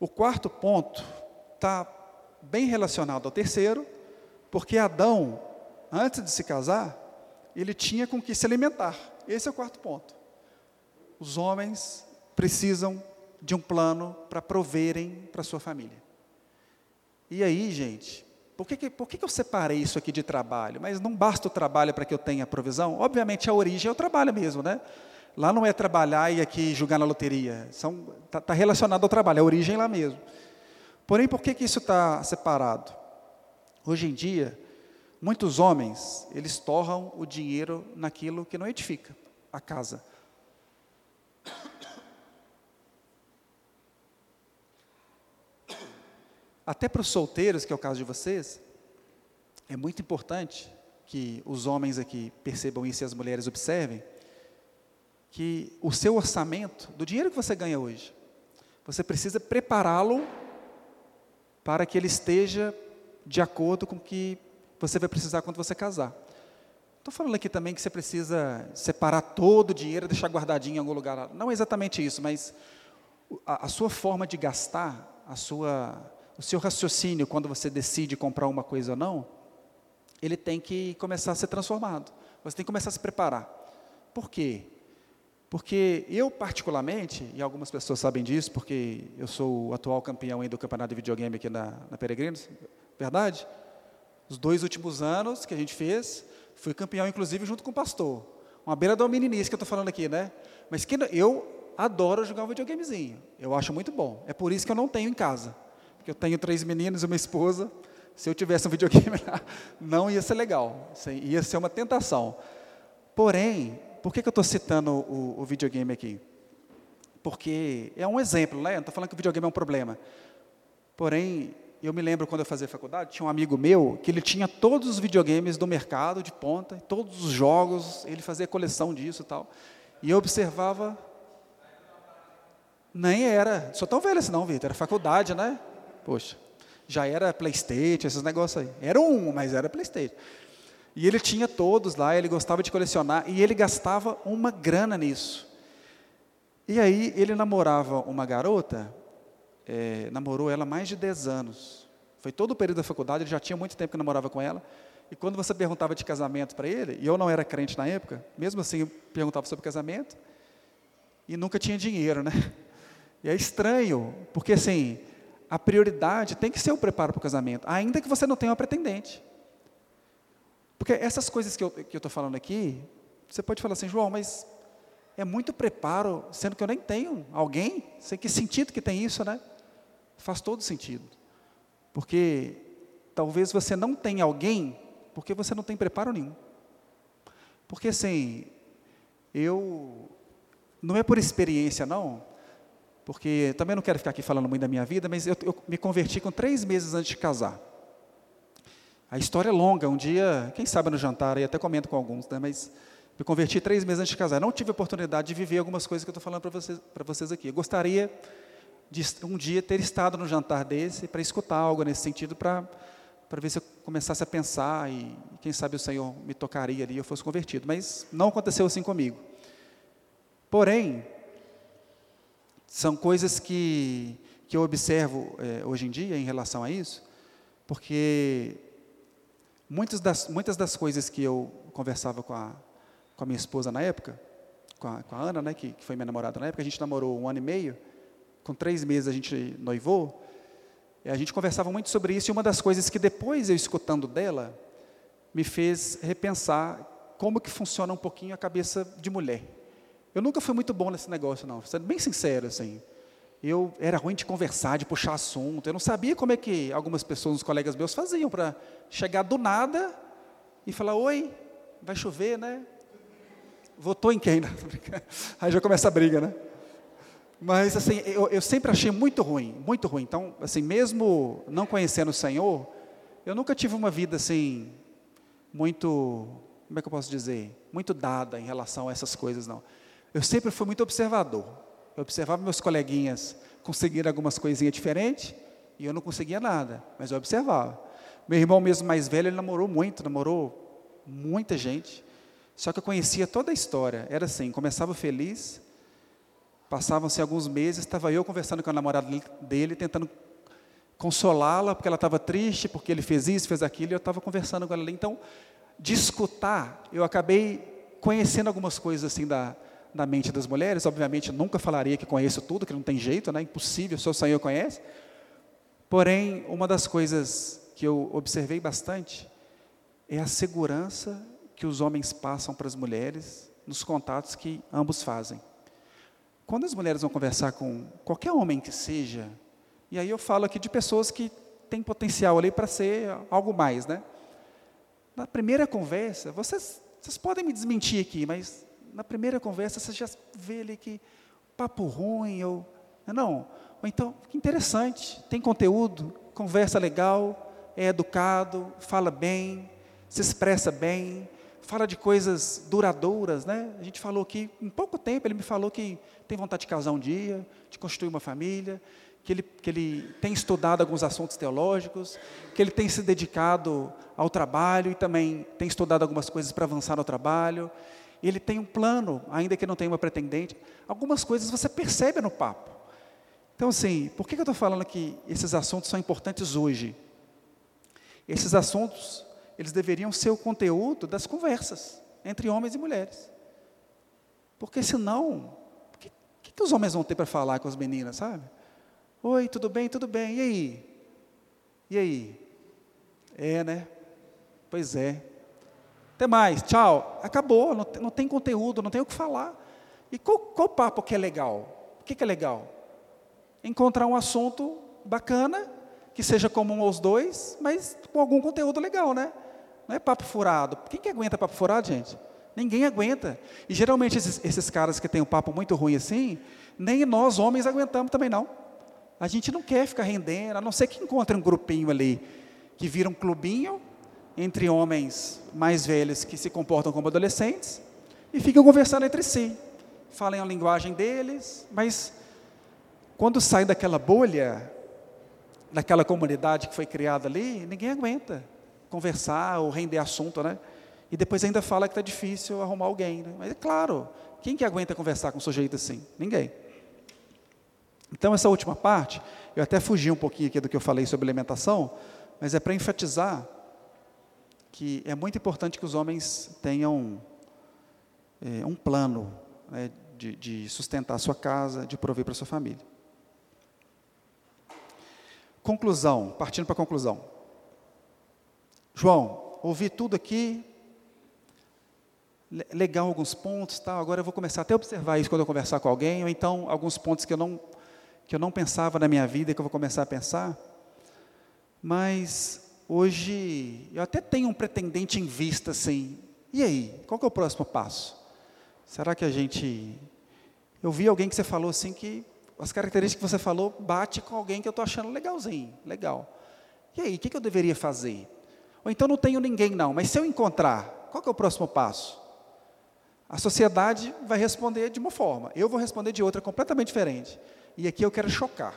O quarto ponto está bem relacionado ao terceiro, porque Adão, antes de se casar, ele tinha com que se alimentar. Esse é o quarto ponto. Os homens precisam de um plano para proverem para sua família. E aí, gente, por que, por que eu separei isso aqui de trabalho? Mas não basta o trabalho para que eu tenha provisão? Obviamente, a origem é o trabalho mesmo, né? Lá não é trabalhar e aqui jogar na loteria. Está tá relacionado ao trabalho, é a origem lá mesmo. Porém, por que, que isso está separado? Hoje em dia, muitos homens, eles torram o dinheiro naquilo que não edifica a casa. Até para os solteiros, que é o caso de vocês, é muito importante que os homens aqui percebam isso e as mulheres observem, que o seu orçamento, do dinheiro que você ganha hoje, você precisa prepará-lo para que ele esteja de acordo com o que você vai precisar quando você casar. Estou falando aqui também que você precisa separar todo o dinheiro e deixar guardadinho em algum lugar. Não é exatamente isso, mas a, a sua forma de gastar, a sua o seu raciocínio, quando você decide comprar uma coisa ou não, ele tem que começar a ser transformado. Você tem que começar a se preparar. Por quê? Porque eu, particularmente, e algumas pessoas sabem disso, porque eu sou o atual campeão do campeonato de videogame aqui na, na Peregrinos, verdade? Os dois últimos anos que a gente fez, fui campeão, inclusive, junto com o pastor. Uma beira da meninice que eu estou falando aqui, né? Mas que eu adoro jogar um videogamezinho. Eu acho muito bom. É por isso que eu não tenho em casa porque eu tenho três meninos e uma esposa. Se eu tivesse um videogame lá, não ia ser legal, ia ser uma tentação. Porém, por que, eu estou citando o, o, videogame aqui? Porque é um exemplo, né? não estou falando que o videogame é um problema. Porém, eu me lembro quando eu fazia faculdade, tinha um amigo meu que ele tinha todos os videogames do mercado de ponta, todos os jogos, ele fazia coleção disso e tal. E eu observava. Nem era, sou tão velho assim não, Vitor, era faculdade, né? Poxa, já era Playstation, esses negócios aí. Era um, mas era Playstation. E ele tinha todos lá, ele gostava de colecionar, e ele gastava uma grana nisso. E aí ele namorava uma garota, é, namorou ela mais de 10 anos. Foi todo o período da faculdade, ele já tinha muito tempo que namorava com ela. E quando você perguntava de casamento para ele, e eu não era crente na época, mesmo assim eu perguntava sobre casamento, e nunca tinha dinheiro, né? E é estranho, porque assim, a prioridade tem que ser o preparo para o casamento, ainda que você não tenha uma pretendente. Porque essas coisas que eu estou falando aqui, você pode falar assim, João, mas é muito preparo, sendo que eu nem tenho alguém. Sei que sentido que tem isso, né? Faz todo sentido. Porque talvez você não tenha alguém porque você não tem preparo nenhum. Porque assim, eu não é por experiência não, porque também não quero ficar aqui falando muito da minha vida, mas eu, eu me converti com três meses antes de casar. A história é longa. Um dia, quem sabe no jantar, aí até comento com alguns, né, mas me converti três meses antes de casar. Não tive oportunidade de viver algumas coisas que eu estou falando para vocês, vocês aqui. Eu gostaria de um dia ter estado no jantar desse para escutar algo nesse sentido, para ver se eu começasse a pensar e quem sabe o Senhor me tocaria ali e eu fosse convertido. Mas não aconteceu assim comigo. Porém, são coisas que, que eu observo é, hoje em dia em relação a isso, porque muitas das, muitas das coisas que eu conversava com a, com a minha esposa na época, com a, com a Ana, né, que, que foi minha namorada na época, a gente namorou um ano e meio, com três meses a gente noivou, a gente conversava muito sobre isso, e uma das coisas que depois eu escutando dela, me fez repensar como que funciona um pouquinho a cabeça de mulher. Eu nunca fui muito bom nesse negócio, não, sendo bem sincero, assim. Eu era ruim de conversar, de puxar assunto, eu não sabia como é que algumas pessoas, os colegas meus, faziam para chegar do nada e falar, oi, vai chover, né? Votou em quem? Aí já começa a briga, né? Mas, assim, eu, eu, sempre achei muito ruim, muito ruim. Então, assim, mesmo não conhecendo o Senhor, eu nunca tive uma vida, assim, muito, como é que eu posso dizer? Muito dada em relação a essas coisas, não. Eu sempre fui muito observador. Eu observava meus coleguinhas conseguir algumas coisinhas diferentes e eu não conseguia nada, mas eu observava. Meu irmão mesmo mais velho, ele namorou muito, namorou muita gente. Só que eu conhecia toda a história. Era assim, começava feliz, Passavam-se alguns meses, estava eu conversando com a namorada dele, tentando consolá-la, porque ela estava triste, porque ele fez isso, fez aquilo, e eu estava conversando com ela ali. Então, de escutar, eu acabei conhecendo algumas coisas assim da, da mente das mulheres. Obviamente, nunca falaria que conheço tudo, que não tem jeito, né? impossível, só o Senhor conhece. Porém, uma das coisas que eu observei bastante é a segurança que os homens passam para as mulheres nos contatos que ambos fazem. Quando as mulheres vão conversar com qualquer homem que seja, e aí eu falo aqui de pessoas que têm potencial ali para ser algo mais, né? Na primeira conversa, vocês, vocês podem me desmentir aqui, mas na primeira conversa você já vê ali que papo ruim, ou não, ou então, que interessante, tem conteúdo, conversa legal, é educado, fala bem, se expressa bem, fala de coisas duradouras, né? A gente falou que em pouco tempo ele me falou que tem vontade de casar um dia, de construir uma família, que ele, que ele tem estudado alguns assuntos teológicos, que ele tem se dedicado ao trabalho e também tem estudado algumas coisas para avançar no trabalho. Ele tem um plano, ainda que não tenha uma pretendente. Algumas coisas você percebe no papo. Então, assim, por que eu estou falando que esses assuntos são importantes hoje? Esses assuntos, eles deveriam ser o conteúdo das conversas entre homens e mulheres. Porque senão, que os homens vão ter para falar com as meninas, sabe? Oi, tudo bem? Tudo bem. E aí? E aí? É, né? Pois é. Até mais, tchau. Acabou, não tem, não tem conteúdo, não tem o que falar. E qual, qual papo que é legal? O que, que é legal? Encontrar um assunto bacana, que seja comum aos dois, mas com algum conteúdo legal, né? Não é papo furado. Quem que aguenta papo furado, gente? Ninguém aguenta. E geralmente esses, esses caras que têm um papo muito ruim assim, nem nós homens aguentamos também não. A gente não quer ficar rendendo, a não ser que encontre um grupinho ali que vira um clubinho entre homens mais velhos que se comportam como adolescentes e ficam conversando entre si. Falam a linguagem deles, mas quando sai daquela bolha, daquela comunidade que foi criada ali, ninguém aguenta conversar ou render assunto, né? e depois ainda fala que está difícil arrumar alguém. Né? Mas é claro, quem que aguenta conversar com um sujeito assim? Ninguém. Então, essa última parte, eu até fugi um pouquinho aqui do que eu falei sobre alimentação, mas é para enfatizar que é muito importante que os homens tenham é, um plano né, de, de sustentar a sua casa, de prover para a sua família. Conclusão, partindo para a conclusão. João, ouvi tudo aqui, legal alguns pontos, tal. Agora eu vou começar até a observar isso quando eu conversar com alguém, ou então alguns pontos que eu não que eu não pensava na minha vida que eu vou começar a pensar. Mas hoje eu até tenho um pretendente em vista assim. E aí, qual que é o próximo passo? Será que a gente Eu vi alguém que você falou assim que as características que você falou bate com alguém que eu estou achando legalzinho, legal. E aí, o que, que eu deveria fazer? Ou então não tenho ninguém não, mas se eu encontrar, qual que é o próximo passo? A sociedade vai responder de uma forma, eu vou responder de outra completamente diferente. E aqui eu quero chocar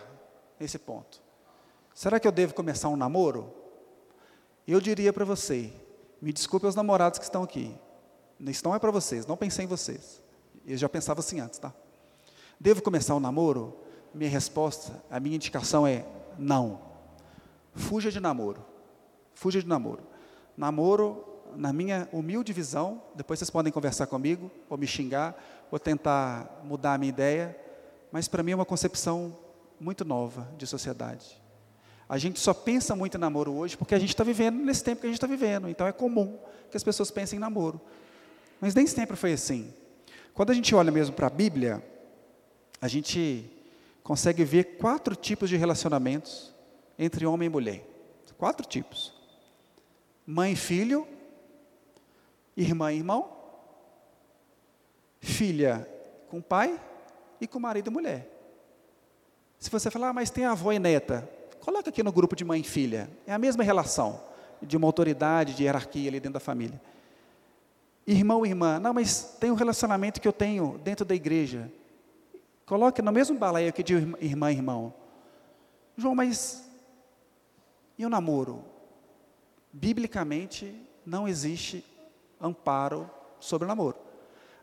nesse ponto. Será que eu devo começar um namoro? Eu diria para você, me desculpe os namorados que estão aqui. Isso não é para vocês, não pensei em vocês. Eu já pensava assim antes, tá? Devo começar um namoro? Minha resposta, a minha indicação é não. Fuja de namoro. Fuja de namoro. Namoro, na minha humilde visão, depois vocês podem conversar comigo, ou me xingar, ou tentar mudar a minha ideia, mas para mim é uma concepção muito nova de sociedade. A gente só pensa muito em namoro hoje porque a gente está vivendo nesse tempo que a gente está vivendo. Então é comum que as pessoas pensem em namoro. Mas nem sempre foi assim. Quando a gente olha mesmo para a Bíblia, a gente consegue ver quatro tipos de relacionamentos entre homem e mulher. Quatro tipos: mãe e filho, irmã e irmão, filha com pai e com marido e mulher. Se você falar, ah, mas tem avó e neta, coloca aqui no grupo de mãe e filha. É a mesma relação de uma autoridade, de hierarquia ali dentro da família. Irmão e irmã, não, mas tem um relacionamento que eu tenho dentro da igreja. Coloque no mesmo balaio aqui de irmã e irmão. João, mas e o namoro? Biblicamente não existe amparo sobre o namoro.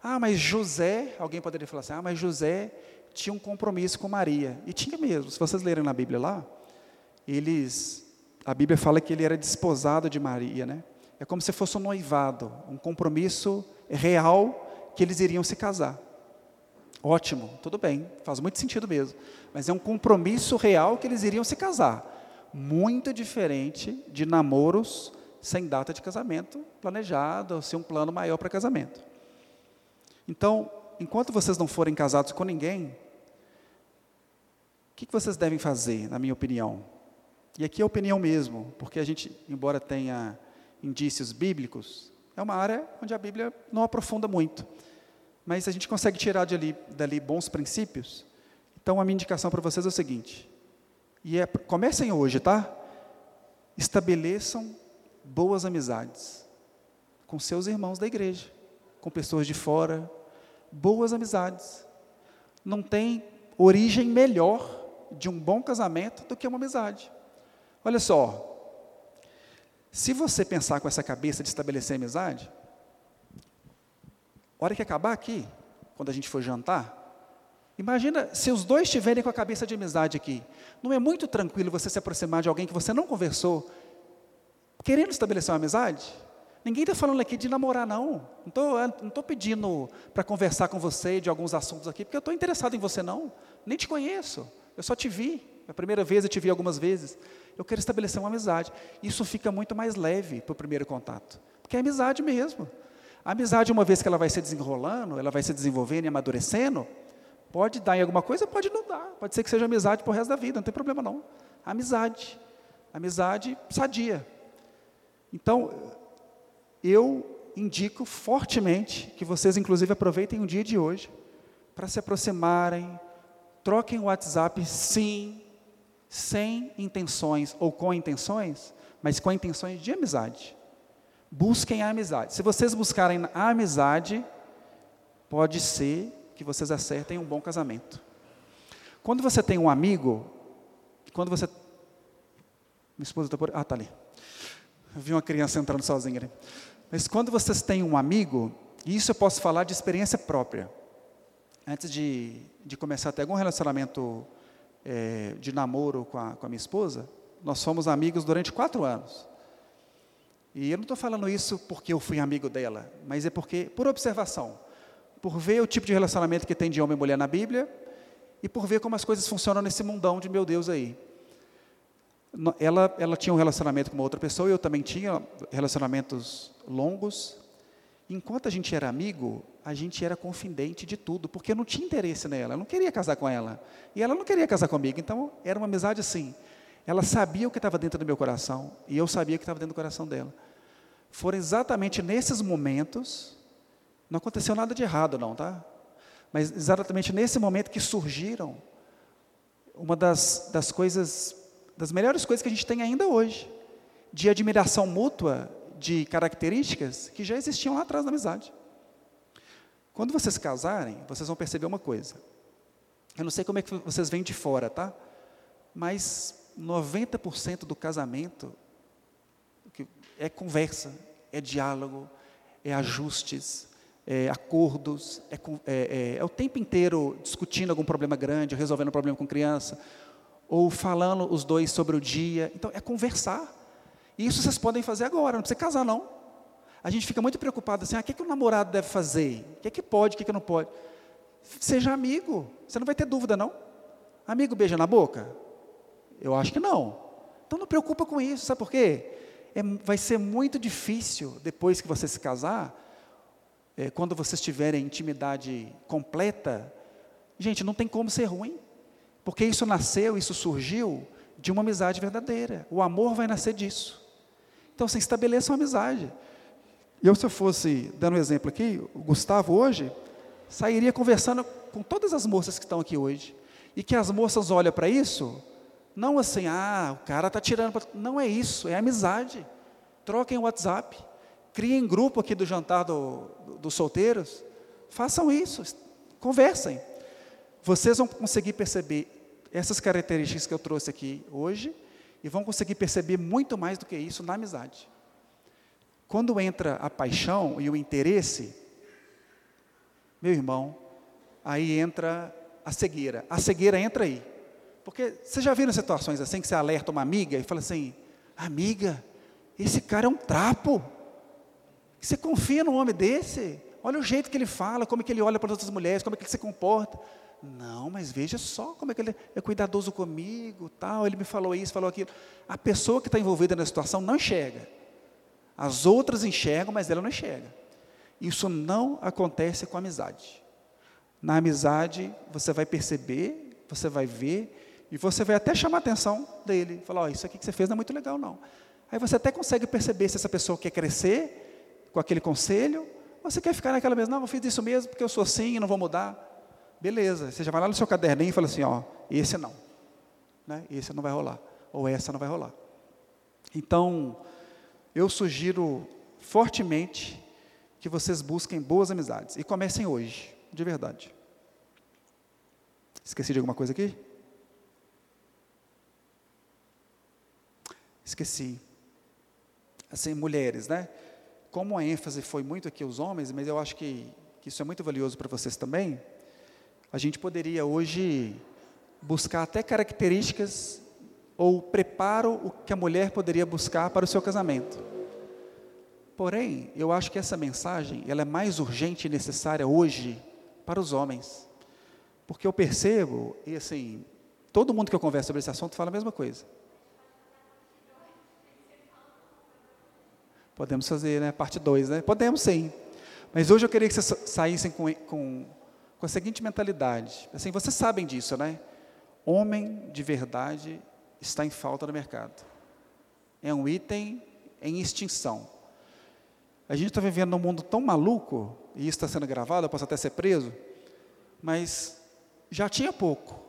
Ah, mas José, alguém poderia falar assim, ah, mas José tinha um compromisso com Maria. E tinha mesmo, se vocês lerem na Bíblia lá, eles, a Bíblia fala que ele era desposado de Maria, né? É como se fosse um noivado, um compromisso real que eles iriam se casar. Ótimo, tudo bem, faz muito sentido mesmo. Mas é um compromisso real que eles iriam se casar. Muito diferente de namoros sem data de casamento planejado, ou sem um plano maior para casamento. Então, enquanto vocês não forem casados com ninguém, o que, vocês devem fazer, na minha opinião? E aqui é opinião mesmo, porque a gente, embora tenha indícios bíblicos, é uma área onde a Bíblia não aprofunda muito. Mas a gente consegue tirar dali, dali bons princípios. Então, a minha indicação para vocês é o seguinte: e é, comecem hoje, tá? Estabeleçam boas amizades com seus irmãos da igreja com pessoas de fora, boas amizades. Não tem origem melhor de um bom casamento do que uma amizade. Olha só, se você pensar com essa cabeça de estabelecer amizade, hora que acabar aqui, quando a gente for jantar, imagina se os dois estiverem com a cabeça de amizade aqui. Não é muito tranquilo você se aproximar de alguém que você não conversou, querendo estabelecer uma amizade? Ninguém está falando aqui de namorar, não. Não estou pedindo para conversar com você de alguns assuntos aqui, porque eu estou interessado em você, não. Nem te conheço. Eu só te vi. A primeira vez eu te vi algumas vezes. Eu quero estabelecer uma amizade. Isso fica muito mais leve para o primeiro contato. Porque é amizade mesmo. A amizade, uma vez que ela vai se desenrolando, ela vai se desenvolvendo e amadurecendo, pode dar em alguma coisa, pode não dar. Pode ser que seja amizade para o resto da vida, não tem problema não. Amizade. Amizade sadia. Então, eu indico fortemente que vocês, inclusive, aproveitem o dia de hoje para se aproximarem, troquem o WhatsApp, sim, sem intenções ou com intenções, mas com intenções de amizade. Busquem a amizade. Se vocês buscarem a amizade, pode ser que vocês acertem um bom casamento. Quando você tem um amigo, quando você. Minha esposa está por. Ah, está ali. Eu vi uma criança entrando sozinha ali. Mas quando vocês têm um amigo, e isso eu posso falar de experiência própria, antes de, de começar a ter algum relacionamento é, de namoro com a, com a minha esposa, nós fomos amigos durante quatro anos. E eu não estou falando isso porque eu fui amigo dela, mas é porque, por observação, por ver o tipo de relacionamento que tem de homem e mulher na Bíblia, e por ver como as coisas funcionam nesse mundão de meu Deus aí ela, ela tinha um relacionamento com uma outra pessoa, eu também tinha relacionamentos longos, Enquanto a gente era amigo, a gente era confidente de tudo, porque eu não tinha interesse nela, eu não queria casar com ela. E ela não queria casar comigo, então era uma amizade assim. Ela sabia o que estava dentro do meu coração, e eu sabia o que estava dentro do coração dela. Foram exatamente nesses momentos, não aconteceu nada de errado, não, tá? Mas exatamente nesse momento que surgiram uma das, das coisas, das melhores coisas que a gente tem ainda hoje, de admiração mútua de características que já existiam lá atrás da amizade. Quando vocês casarem, vocês vão perceber uma coisa. Eu não sei como é que vocês vêm de fora, tá? Mas 90% do casamento é conversa, é diálogo, é ajustes, é acordos, é, é, é, é o tempo inteiro discutindo algum problema grande, resolvendo um problema com criança, ou falando os dois sobre o dia. Então, é conversar. E isso vocês podem fazer agora, não precisa casar, não. A gente fica muito preocupado assim, ah, o que, que o namorado deve fazer? O que, que pode, o que, que não pode? Seja amigo, você não vai ter dúvida, não? Amigo beija na boca? Eu acho que não. Então não preocupa com isso, sabe por quê? É, vai ser muito difícil, depois que você se casar, é, quando vocês tiverem intimidade completa, gente, não tem como ser ruim, porque isso nasceu, isso surgiu de uma amizade verdadeira. O amor vai nascer disso. Então, você estabeleça uma amizade. Eu, se eu fosse, dando um exemplo aqui, o Gustavo hoje, sairia conversando com todas as moças que estão aqui hoje. E que as moças olham para isso, não assim, ah, o cara está tirando. Não é isso, é amizade. Troquem o WhatsApp. Criem grupo aqui do jantar do, do, dos solteiros. Façam isso, conversem. Vocês vão conseguir perceber essas características que eu trouxe aqui hoje e vão conseguir perceber muito mais do que isso na amizade. Quando entra a paixão e o interesse, meu irmão, aí entra a cegueira. A cegueira entra aí. Porque você já viu situações assim que você alerta uma amiga e fala assim: amiga, esse cara é um trapo. Você confia num homem desse? Olha o jeito que ele fala, como é que ele olha para as outras mulheres, como é que ele se comporta. Não, mas veja só como é que ele é cuidadoso comigo, tal. Ele me falou isso, falou aquilo. A pessoa que está envolvida na situação não enxerga. As outras enxergam, mas ela não enxerga. Isso não acontece com a amizade. Na amizade, você vai perceber, você vai ver, e você vai até chamar a atenção dele. Falar, oh, isso aqui que você fez não é muito legal, não. Aí você até consegue perceber se essa pessoa quer crescer com aquele conselho, ou você quer ficar naquela mesma, não, eu fiz isso mesmo porque eu sou assim e não vou mudar. Beleza, você já vai lá no seu caderninho e fala assim, ó, esse não. Né? Esse não vai rolar. Ou essa não vai rolar. Então, eu sugiro fortemente que vocês busquem boas amizades. E comecem hoje, de verdade. Esqueci de alguma coisa aqui? Esqueci. Assim, mulheres, né? Como a ênfase foi muito aqui os homens, mas eu acho que, que isso é muito valioso para vocês também. A gente poderia hoje buscar até características ou preparo o que a mulher poderia buscar para o seu casamento. Porém, eu acho que essa mensagem ela é mais urgente e necessária hoje para os homens. Porque eu percebo, e assim, todo mundo que eu converso sobre esse assunto fala a mesma coisa. Podemos fazer, né? Parte 2, né? Podemos sim. Mas hoje eu queria que vocês saíssem com, com, com a seguinte mentalidade. Assim, vocês sabem disso, né? Homem de verdade está em falta no mercado. É um item em extinção. A gente está vivendo num mundo tão maluco, e isso está sendo gravado, eu posso até ser preso, mas já tinha pouco.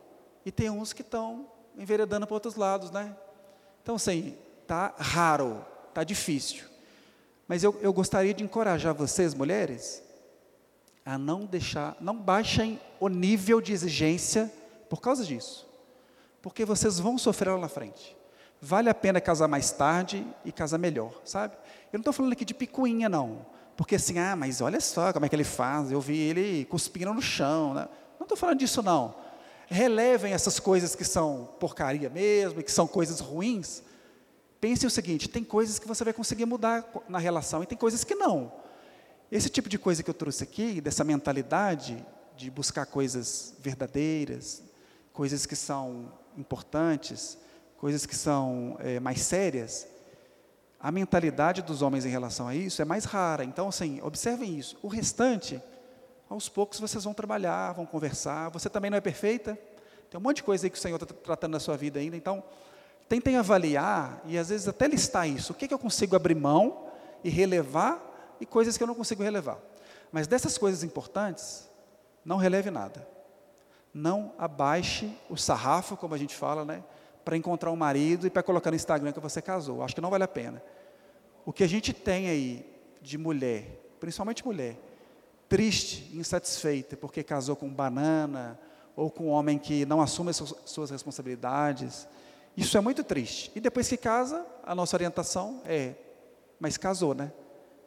E tem uns que estão enveredando para outros lados, né? Então, assim, está raro, está difícil. Mas eu, eu gostaria de encorajar vocês, mulheres, a não deixar, não baixem o nível de exigência por causa disso. Porque vocês vão sofrer lá na frente. Vale a pena casar mais tarde e casar melhor, sabe? Eu não estou falando aqui de picuinha, não. Porque assim, ah, mas olha só como é que ele faz, eu vi ele cuspindo no chão. Né? Não estou falando disso, não. Relevem essas coisas que são porcaria mesmo, que são coisas ruins. Pense o seguinte: tem coisas que você vai conseguir mudar na relação e tem coisas que não. Esse tipo de coisa que eu trouxe aqui, dessa mentalidade de buscar coisas verdadeiras, coisas que são importantes, coisas que são é, mais sérias, a mentalidade dos homens em relação a isso é mais rara. Então, assim, observem isso. O restante, aos poucos vocês vão trabalhar, vão conversar. Você também não é perfeita. Tem um monte de coisa aí que o Senhor está tratando na sua vida ainda. Então, tentem avaliar e às vezes até listar isso. O que, que eu consigo abrir mão e relevar e coisas que eu não consigo relevar. Mas dessas coisas importantes, não releve nada. Não abaixe o sarrafo, como a gente fala, né? Para encontrar um marido e para colocar no Instagram que você casou. Acho que não vale a pena. O que a gente tem aí de mulher, principalmente mulher, triste, insatisfeita, porque casou com banana, ou com um homem que não assume as suas responsabilidades, isso é muito triste. E depois que casa, a nossa orientação é, mas casou, né?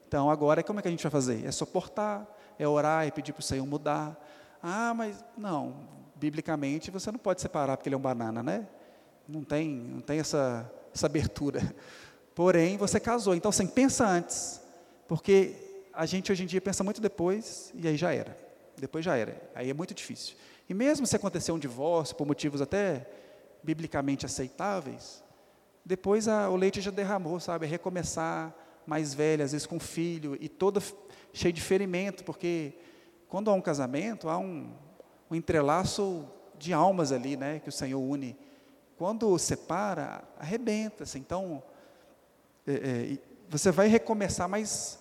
Então agora como é que a gente vai fazer? É suportar, é orar e pedir para o Senhor mudar. Ah, mas não, biblicamente você não pode separar porque ele é um banana, né? Não tem, não tem essa, essa abertura. Porém, você casou, então assim, pensa antes, porque a gente hoje em dia pensa muito depois e aí já era. Depois já era. Aí é muito difícil. E mesmo se acontecer um divórcio por motivos até biblicamente aceitáveis, depois a, o leite já derramou, sabe? É recomeçar mais velha, às vezes com filho, e toda cheia de ferimento, porque quando há um casamento, há um, um entrelaço de almas ali, né, que o Senhor une. Quando separa, arrebenta-se. Então, é, é, você vai recomeçar, mas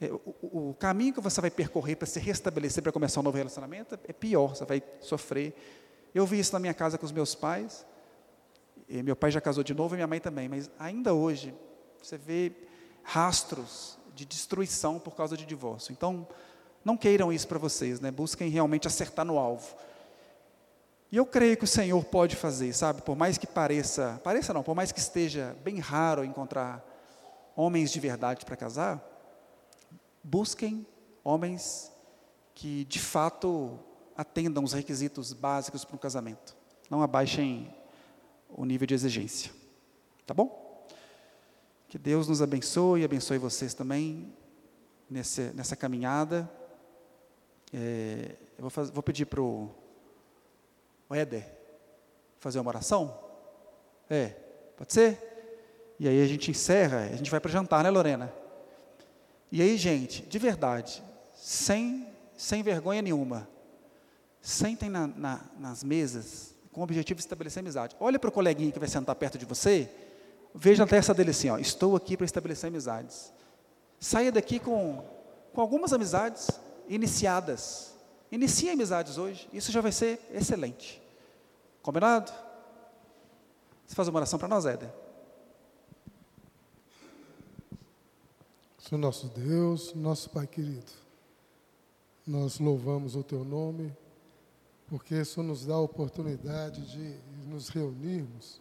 é, o, o, caminho que você vai percorrer para se restabelecer, para começar um novo relacionamento, é pior, você vai sofrer. Eu vi isso na minha casa com os meus pais, meu pai já casou de novo e minha mãe também, mas ainda hoje, você vê rastros de destruição por causa de divórcio. Então, não queiram isso para vocês, né? Busquem realmente acertar no alvo. E eu creio que o Senhor pode fazer, sabe? Por mais que pareça, pareça não, por mais que esteja bem raro encontrar homens de verdade para casar, busquem homens que de fato atendam os requisitos básicos para um casamento. Não abaixem o nível de exigência. Tá bom? Que Deus nos abençoe e abençoe vocês também nesse, nessa caminhada. É, eu vou, fazer, vou pedir para o Éder fazer uma oração. É, pode ser? E aí a gente encerra, a gente vai para jantar, né, Lorena? E aí, gente, de verdade, sem, sem vergonha nenhuma, sentem na, na, nas mesas com o objetivo de estabelecer amizade. Olha para o coleguinha que vai sentar perto de você Veja a testa dele assim, ó, estou aqui para estabelecer amizades. Saia daqui com, com algumas amizades iniciadas. Inicie amizades hoje, isso já vai ser excelente. Combinado? Você faz uma oração para nós, Éder. Senhor nosso Deus, nosso Pai querido, nós louvamos o Teu nome, porque isso nos dá a oportunidade de nos reunirmos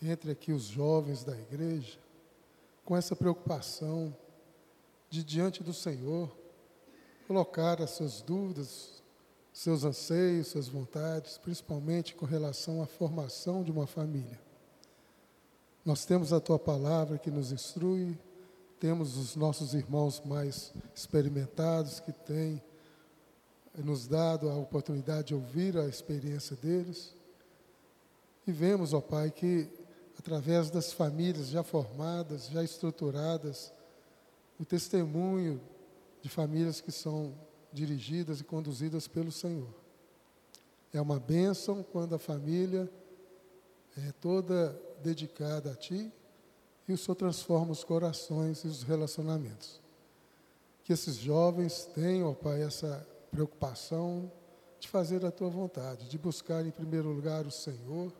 entre aqui os jovens da igreja, com essa preocupação de, diante do Senhor, colocar as suas dúvidas, seus anseios, suas vontades, principalmente com relação à formação de uma família. Nós temos a tua palavra que nos instrui, temos os nossos irmãos mais experimentados que têm nos dado a oportunidade de ouvir a experiência deles. E vemos, ó Pai, que através das famílias já formadas, já estruturadas, o testemunho de famílias que são dirigidas e conduzidas pelo Senhor. É uma bênção quando a família é toda dedicada a Ti e o Senhor transforma os corações e os relacionamentos. Que esses jovens tenham, ó Pai, essa preocupação de fazer a Tua vontade, de buscar em primeiro lugar o Senhor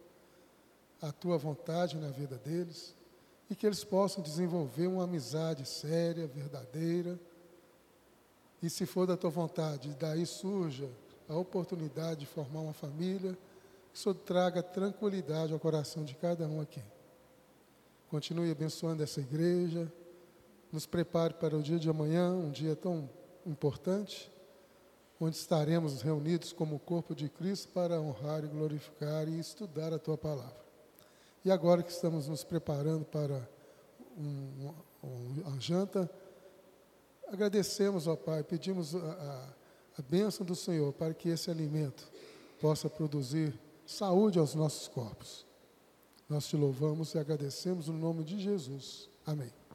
a tua vontade na vida deles e que eles possam desenvolver uma amizade séria, verdadeira. E se for da tua vontade, daí surja a oportunidade de formar uma família, que o Senhor traga tranquilidade ao coração de cada um aqui. Continue abençoando essa igreja, nos prepare para o dia de amanhã, um dia tão importante, onde estaremos reunidos como corpo de Cristo para honrar e glorificar e estudar a tua palavra. E agora que estamos nos preparando para um, um, uma janta, agradecemos ao Pai, pedimos a, a, a bênção do Senhor para que esse alimento possa produzir saúde aos nossos corpos. Nós te louvamos e agradecemos no nome de Jesus. Amém.